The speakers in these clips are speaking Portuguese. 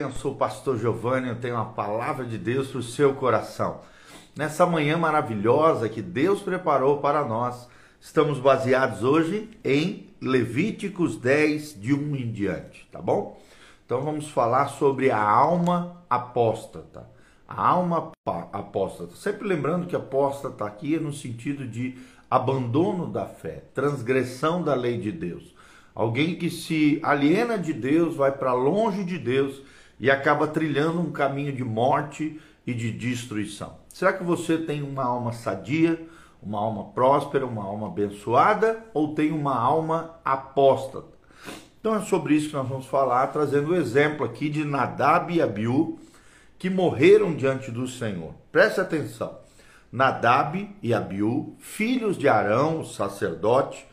Eu sou o pastor Giovanni, eu tenho a palavra de Deus para o seu coração. Nessa manhã maravilhosa que Deus preparou para nós, estamos baseados hoje em Levíticos 10, de 1 em diante, tá bom? Então vamos falar sobre a alma apóstata. A alma apóstata. Sempre lembrando que apóstata aqui é no sentido de abandono da fé, transgressão da lei de Deus. Alguém que se aliena de Deus, vai para longe de Deus e acaba trilhando um caminho de morte e de destruição. Será que você tem uma alma sadia, uma alma próspera, uma alma abençoada ou tem uma alma apóstata? Então é sobre isso que nós vamos falar, trazendo o exemplo aqui de Nadab e Abiú, que morreram diante do Senhor. Preste atenção. Nadab e Abiú, filhos de Arão, sacerdote,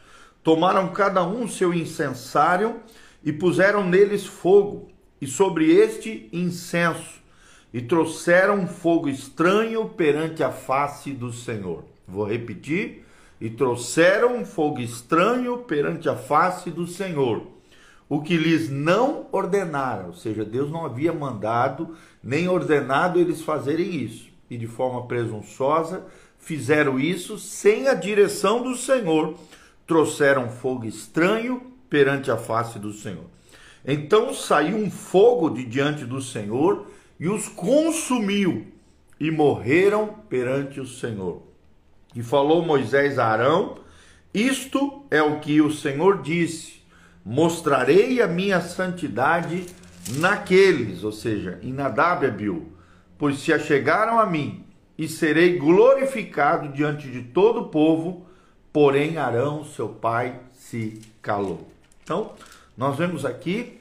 tomaram cada um seu incensário e puseram neles fogo e sobre este incenso, e trouxeram fogo estranho perante a face do Senhor. Vou repetir. E trouxeram fogo estranho perante a face do Senhor, o que lhes não ordenara, ou seja, Deus não havia mandado nem ordenado eles fazerem isso. E de forma presunçosa fizeram isso sem a direção do Senhor, trouxeram fogo estranho perante a face do Senhor. Então saiu um fogo de diante do Senhor e os consumiu, e morreram perante o Senhor. E falou Moisés a Arão: Isto é o que o Senhor disse: Mostrarei a minha santidade naqueles, ou seja, em Nadab e Abiú, pois se achegaram a mim, e serei glorificado diante de todo o povo. Porém, Arão, seu pai, se calou. Então, nós vemos aqui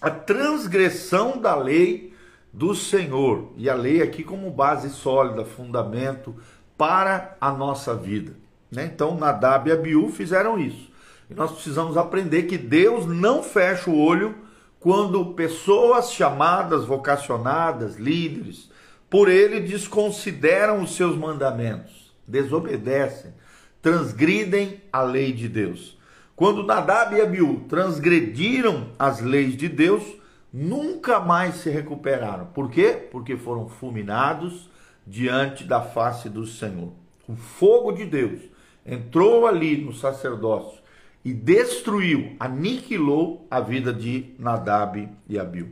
a transgressão da lei do Senhor. E a lei aqui como base sólida, fundamento para a nossa vida. Né? Então, Nadab e Abiú fizeram isso. E nós precisamos aprender que Deus não fecha o olho quando pessoas chamadas, vocacionadas, líderes, por ele desconsideram os seus mandamentos, desobedecem, transgridem a lei de Deus. Quando Nadab e Abiú transgrediram as leis de Deus, nunca mais se recuperaram. Por quê? Porque foram fulminados diante da face do Senhor. O fogo de Deus entrou ali no sacerdócio e destruiu, aniquilou a vida de Nadab e Abiú.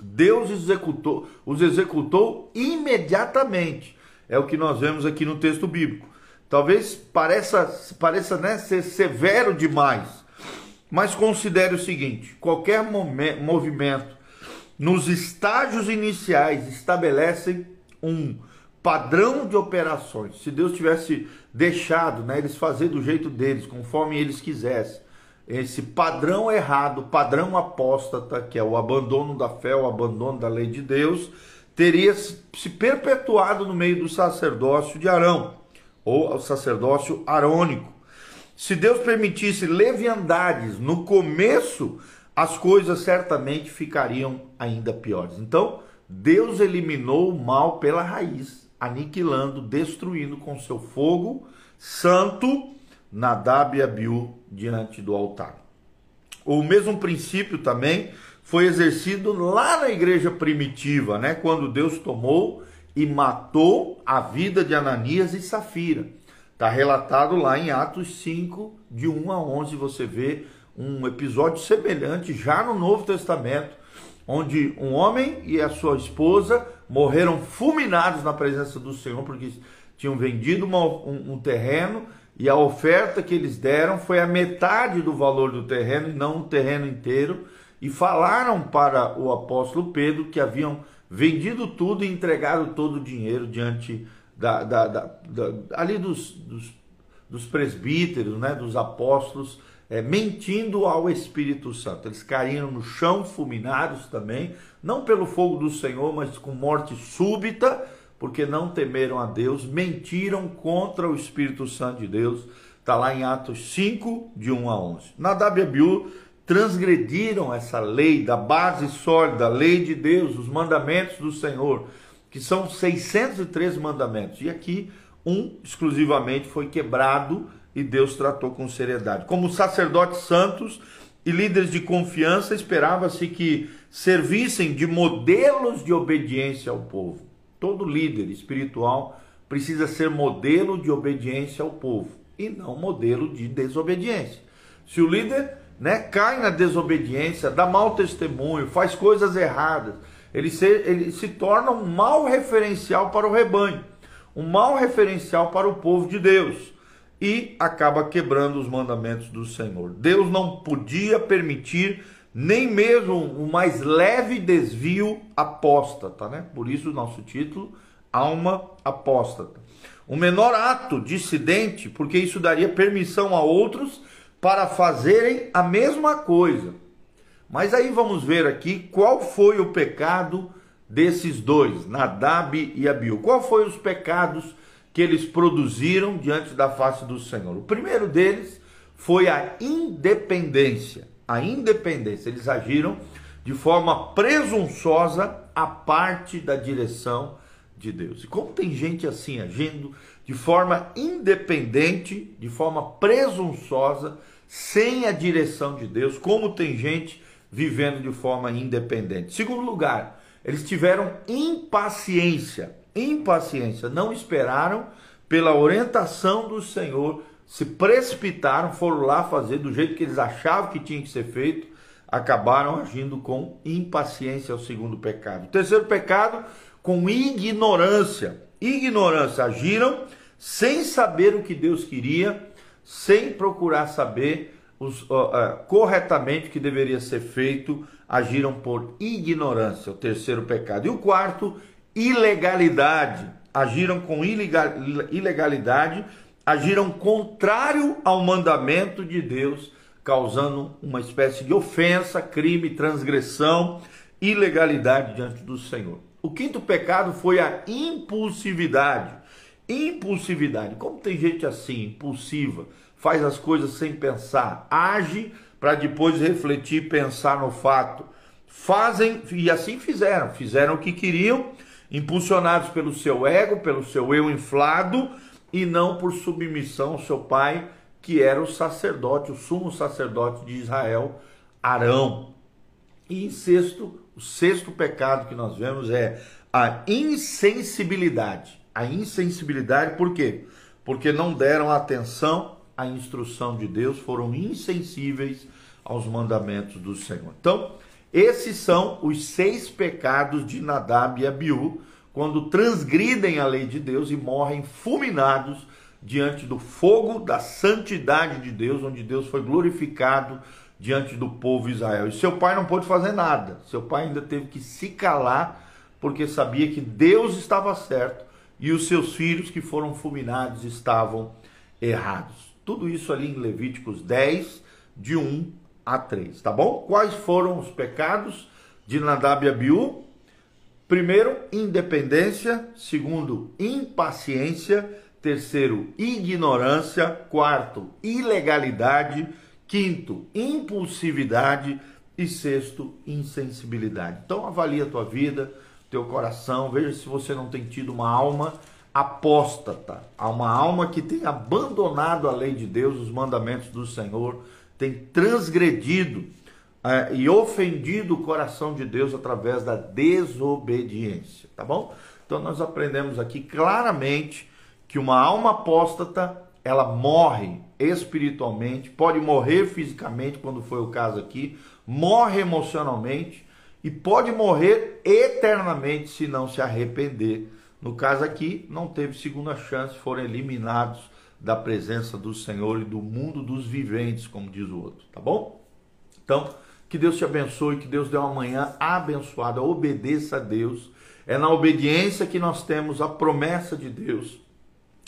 Deus executou, os executou imediatamente. É o que nós vemos aqui no texto bíblico. Talvez pareça, pareça né, ser severo demais, mas considere o seguinte: qualquer movimento nos estágios iniciais estabelece um padrão de operações. Se Deus tivesse deixado né, eles fazer do jeito deles, conforme eles quisessem, esse padrão errado, padrão apóstata, que é o abandono da fé, o abandono da lei de Deus, teria se perpetuado no meio do sacerdócio de Arão ou ao sacerdócio arônico. Se Deus permitisse leviandades no começo, as coisas certamente ficariam ainda piores. Então, Deus eliminou o mal pela raiz, aniquilando, destruindo com seu fogo santo Nadab e Abiú diante do altar. O mesmo princípio também foi exercido lá na igreja primitiva, né? Quando Deus tomou e matou a vida de Ananias e Safira. Está relatado lá em Atos 5, de 1 a 11, você vê um episódio semelhante já no Novo Testamento, onde um homem e a sua esposa morreram fulminados na presença do Senhor, porque tinham vendido uma, um, um terreno e a oferta que eles deram foi a metade do valor do terreno não o terreno inteiro. E falaram para o apóstolo Pedro que haviam vendido tudo e entregado todo o dinheiro diante da, da, da, da ali dos, dos, dos, presbíteros, né, dos apóstolos, é, mentindo ao Espírito Santo. Eles caíram no chão, fulminados também, não pelo fogo do Senhor, mas com morte súbita, porque não temeram a Deus, mentiram contra o Espírito Santo de Deus. Está lá em Atos 5, de 1 a 11. Nadab e Abiú transgrediram essa lei da base sólida, a lei de Deus, os mandamentos do Senhor, que são 603 mandamentos. E aqui um exclusivamente foi quebrado e Deus tratou com seriedade. Como sacerdotes santos e líderes de confiança, esperava-se que servissem de modelos de obediência ao povo. Todo líder espiritual precisa ser modelo de obediência ao povo e não modelo de desobediência. Se o líder né, cai na desobediência, dá mau testemunho, faz coisas erradas, ele se, ele se torna um mau referencial para o rebanho, um mau referencial para o povo de Deus e acaba quebrando os mandamentos do Senhor. Deus não podia permitir nem mesmo o mais leve desvio apóstata, né? Por isso o nosso título, alma apóstata. O menor ato dissidente, porque isso daria permissão a outros para fazerem a mesma coisa. Mas aí vamos ver aqui qual foi o pecado desses dois, Nadab e Abiú. Qual foi os pecados que eles produziram diante da face do Senhor? O primeiro deles foi a independência. A independência, eles agiram de forma presunçosa a parte da direção de Deus. E como tem gente assim agindo de forma independente, de forma presunçosa, sem a direção de Deus, como tem gente vivendo de forma independente. Segundo lugar, eles tiveram impaciência. Impaciência, não esperaram pela orientação do Senhor, se precipitaram, foram lá fazer do jeito que eles achavam que tinha que ser feito, acabaram agindo com impaciência, é o segundo pecado. O terceiro pecado, com ignorância. Ignorância, agiram sem saber o que Deus queria, sem procurar saber os, uh, uh, corretamente o que deveria ser feito, agiram por ignorância, o terceiro pecado. E o quarto, ilegalidade, agiram com ilegal, ilegalidade, agiram contrário ao mandamento de Deus, causando uma espécie de ofensa, crime, transgressão, ilegalidade diante do Senhor. O quinto pecado foi a impulsividade. Impulsividade. Como tem gente assim, impulsiva, faz as coisas sem pensar, age para depois refletir e pensar no fato. Fazem, e assim fizeram, fizeram o que queriam, impulsionados pelo seu ego, pelo seu eu inflado e não por submissão ao seu pai, que era o sacerdote, o sumo sacerdote de Israel, Arão. E em sexto, o sexto pecado que nós vemos é a insensibilidade. A insensibilidade, por quê? Porque não deram atenção à instrução de Deus, foram insensíveis aos mandamentos do Senhor. Então, esses são os seis pecados de Nadab e Abiú, quando transgridem a lei de Deus e morrem fulminados diante do fogo da santidade de Deus, onde Deus foi glorificado diante do povo Israel. E seu pai não pôde fazer nada. Seu pai ainda teve que se calar, porque sabia que Deus estava certo e os seus filhos que foram fulminados estavam errados. Tudo isso ali em Levíticos 10, de 1 a 3, tá bom? Quais foram os pecados de Nadab e Abiú? Primeiro, independência. Segundo, impaciência. Terceiro, ignorância. Quarto, ilegalidade. Quinto, impulsividade. E sexto, insensibilidade. Então, avalie a tua vida, teu coração. Veja se você não tem tido uma alma apóstata, uma alma que tem abandonado a lei de Deus, os mandamentos do Senhor, tem transgredido é, e ofendido o coração de Deus através da desobediência, tá bom? Então nós aprendemos aqui claramente que uma alma apóstata ela morre espiritualmente, pode morrer fisicamente, quando foi o caso aqui, morre emocionalmente e pode morrer eternamente se não se arrepender. No caso aqui, não teve segunda chance, foram eliminados da presença do Senhor e do mundo dos viventes, como diz o outro, tá bom? Então, que Deus te abençoe, que Deus dê uma manhã abençoada. Obedeça a Deus. É na obediência que nós temos a promessa de Deus,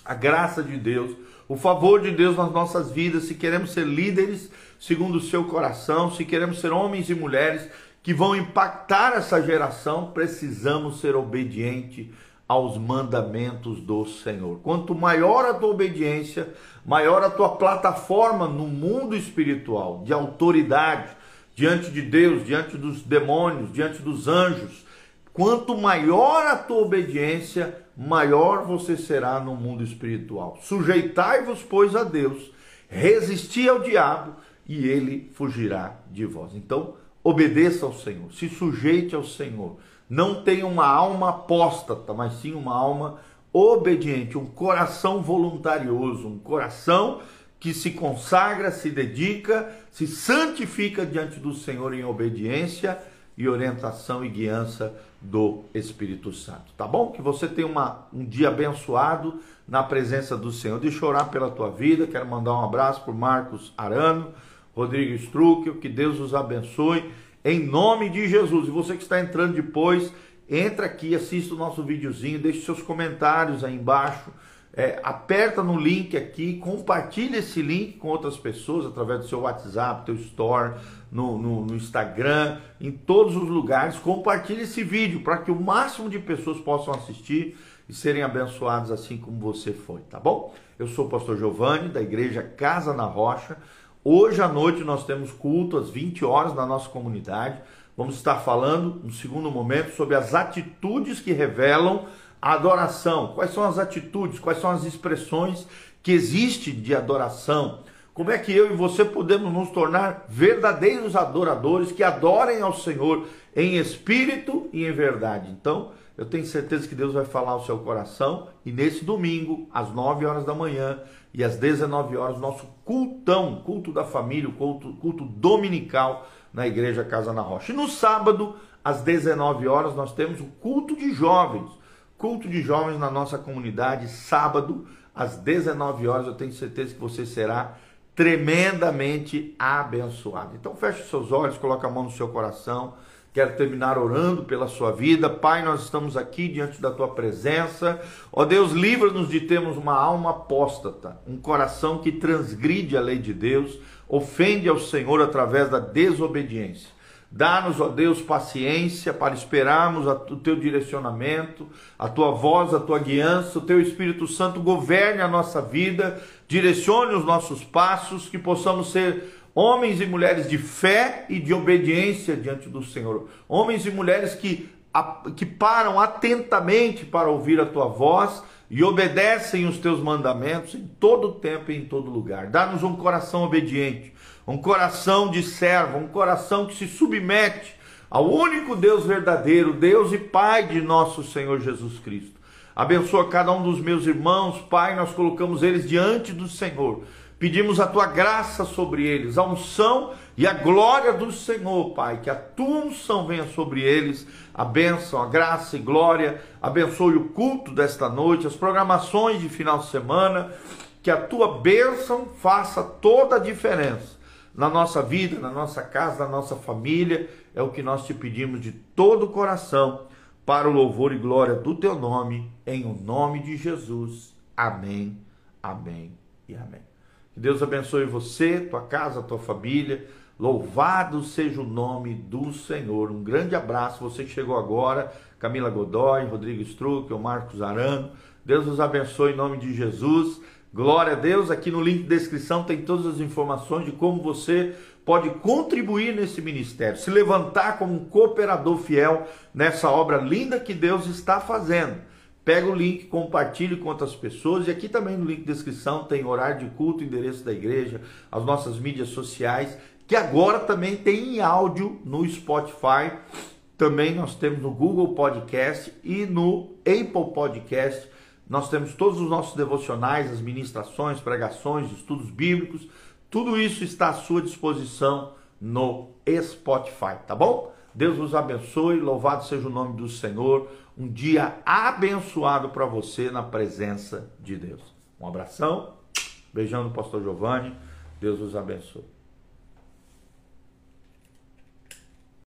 a graça de Deus, o favor de Deus nas nossas vidas. Se queremos ser líderes segundo o seu coração, se queremos ser homens e mulheres que vão impactar essa geração, precisamos ser obedientes aos mandamentos do Senhor. Quanto maior a tua obediência, maior a tua plataforma no mundo espiritual de autoridade, diante de Deus, diante dos demônios, diante dos anjos. Quanto maior a tua obediência, maior você será no mundo espiritual. Sujeitai-vos, pois, a Deus, resisti ao diabo e ele fugirá de vós. Então, obedeça ao Senhor, se sujeite ao Senhor. Não tenha uma alma apóstata, mas sim uma alma obediente, um coração voluntarioso, um coração que se consagra, se dedica, se santifica diante do Senhor em obediência e orientação e guiança do Espírito Santo. Tá bom? Que você tenha uma, um dia abençoado na presença do Senhor. Deixa eu orar pela tua vida. Quero mandar um abraço por Marcos Arano, Rodrigo Struckel. Que Deus os abençoe em nome de Jesus. E você que está entrando depois, entra aqui, assista o nosso videozinho, deixe seus comentários aí embaixo é, aperta no link aqui, compartilha esse link com outras pessoas através do seu WhatsApp, teu Store, no, no, no Instagram, em todos os lugares. Compartilhe esse vídeo para que o máximo de pessoas possam assistir e serem abençoados assim como você foi, tá bom? Eu sou o pastor Giovanni, da igreja Casa na Rocha. Hoje à noite nós temos culto às 20 horas na nossa comunidade. Vamos estar falando, no segundo momento, sobre as atitudes que revelam a adoração, quais são as atitudes, quais são as expressões que existem de adoração. Como é que eu e você podemos nos tornar verdadeiros adoradores que adorem ao Senhor em espírito e em verdade? Então, eu tenho certeza que Deus vai falar ao seu coração e nesse domingo, às 9 horas da manhã e às 19 horas, nosso cultão, culto da família, culto, culto dominical na Igreja Casa na Rocha. E no sábado, às 19 horas, nós temos o culto de jovens culto de jovens na nossa comunidade, sábado, às 19 horas. Eu tenho certeza que você será tremendamente abençoado. Então feche seus olhos, coloque a mão no seu coração. Quero terminar orando pela sua vida. Pai, nós estamos aqui diante da tua presença. Ó Deus, livra-nos de termos uma alma apóstata, um coração que transgride a lei de Deus, ofende ao Senhor através da desobediência. Dá-nos, ó Deus, paciência para esperarmos o teu direcionamento, a tua voz, a tua guiança, o teu Espírito Santo governe a nossa vida, direcione os nossos passos, que possamos ser homens e mulheres de fé e de obediência diante do Senhor. Homens e mulheres que, que param atentamente para ouvir a tua voz e obedecem os teus mandamentos em todo tempo e em todo lugar. Dá-nos um coração obediente um coração de servo, um coração que se submete ao único Deus verdadeiro, Deus e Pai de nosso Senhor Jesus Cristo. Abençoa cada um dos meus irmãos, Pai, nós colocamos eles diante do Senhor. Pedimos a tua graça sobre eles, a unção e a glória do Senhor, Pai, que a tua unção venha sobre eles, a bênção, a graça e glória. Abençoe o culto desta noite, as programações de final de semana, que a tua bênção faça toda a diferença na nossa vida, na nossa casa, na nossa família. É o que nós te pedimos de todo o coração, para o louvor e glória do teu nome, em o nome de Jesus. Amém, amém e amém. Deus abençoe você, tua casa, tua família. Louvado seja o nome do Senhor. Um grande abraço. Você que chegou agora, Camila Godoy, Rodrigo Struck, Marcos Arano. Deus os abençoe em nome de Jesus. Glória a Deus, aqui no link de descrição tem todas as informações de como você pode contribuir nesse ministério, se levantar como um cooperador fiel nessa obra linda que Deus está fazendo. Pega o link, compartilhe com outras pessoas e aqui também no link de descrição tem horário de culto, endereço da igreja, as nossas mídias sociais, que agora também tem em áudio no Spotify. Também nós temos no Google Podcast e no Apple Podcast nós temos todos os nossos devocionais, as ministrações, pregações, estudos bíblicos. Tudo isso está à sua disposição no Spotify, tá bom? Deus nos abençoe, louvado seja o nome do Senhor. Um dia abençoado para você na presença de Deus. Um abração, beijão do pastor Giovanni. Deus os abençoe.